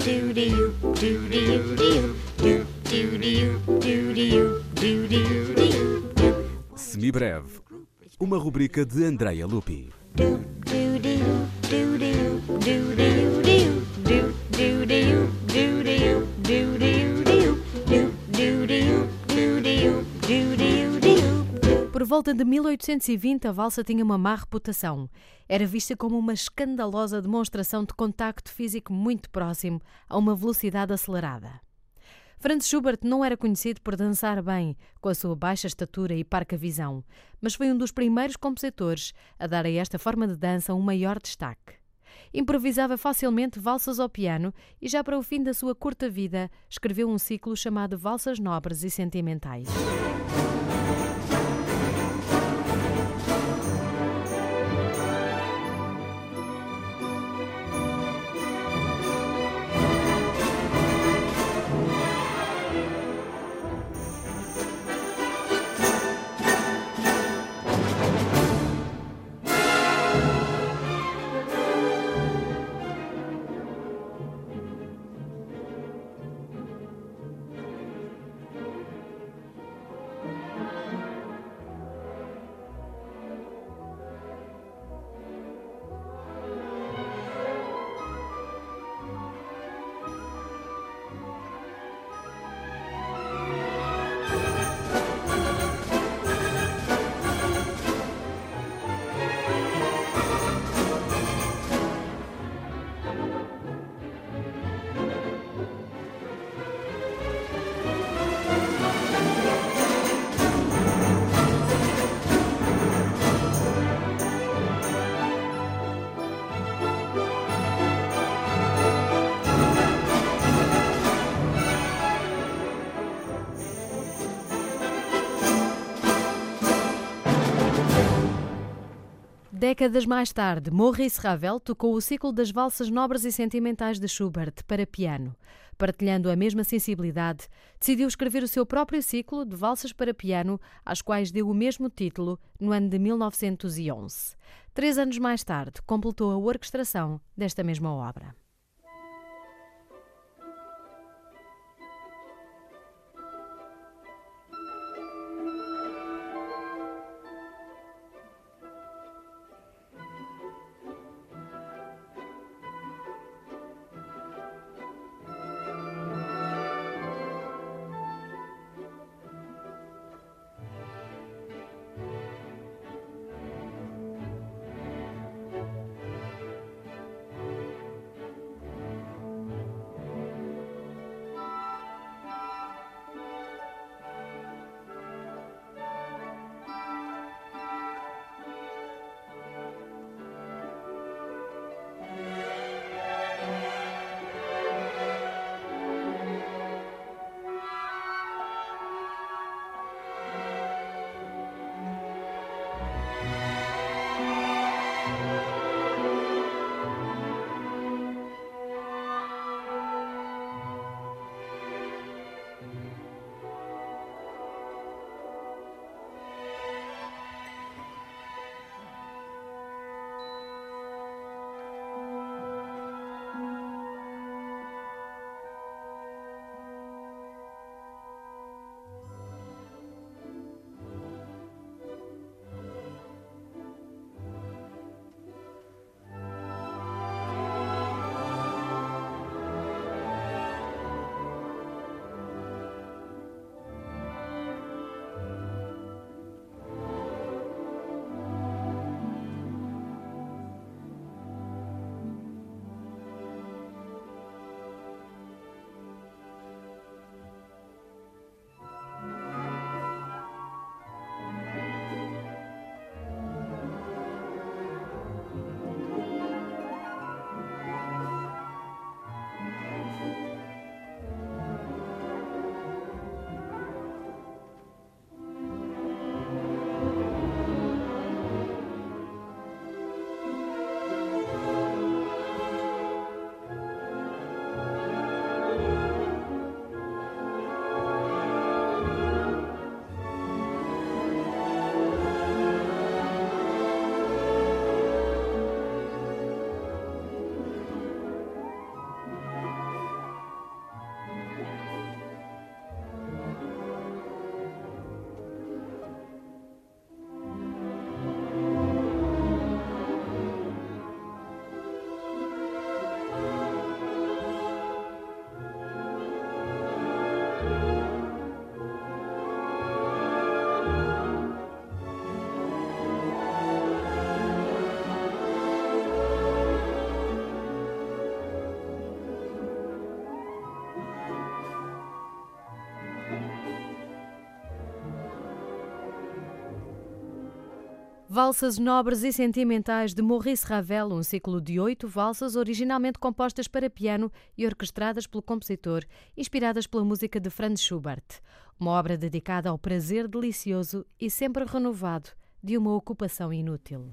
do do Semibreve, uma rubrica de Andrea Lupi. Do do do do do do do volta de 1820, a valsa tinha uma má reputação. Era vista como uma escandalosa demonstração de contacto físico muito próximo a uma velocidade acelerada. Franz Schubert não era conhecido por dançar bem, com a sua baixa estatura e parca visão, mas foi um dos primeiros compositores a dar a esta forma de dança um maior destaque. Improvisava facilmente valsas ao piano e, já para o fim da sua curta vida, escreveu um ciclo chamado Valsas Nobres e Sentimentais. Décadas mais tarde, Maurice Ravel tocou o ciclo das valsas nobres e sentimentais de Schubert para piano. Partilhando a mesma sensibilidade, decidiu escrever o seu próprio ciclo de valsas para piano, às quais deu o mesmo título no ano de 1911. Três anos mais tarde, completou a orquestração desta mesma obra. Valsas Nobres e Sentimentais de Maurice Ravel, um ciclo de oito valsas originalmente compostas para piano e orquestradas pelo compositor, inspiradas pela música de Franz Schubert. Uma obra dedicada ao prazer delicioso e sempre renovado de uma ocupação inútil.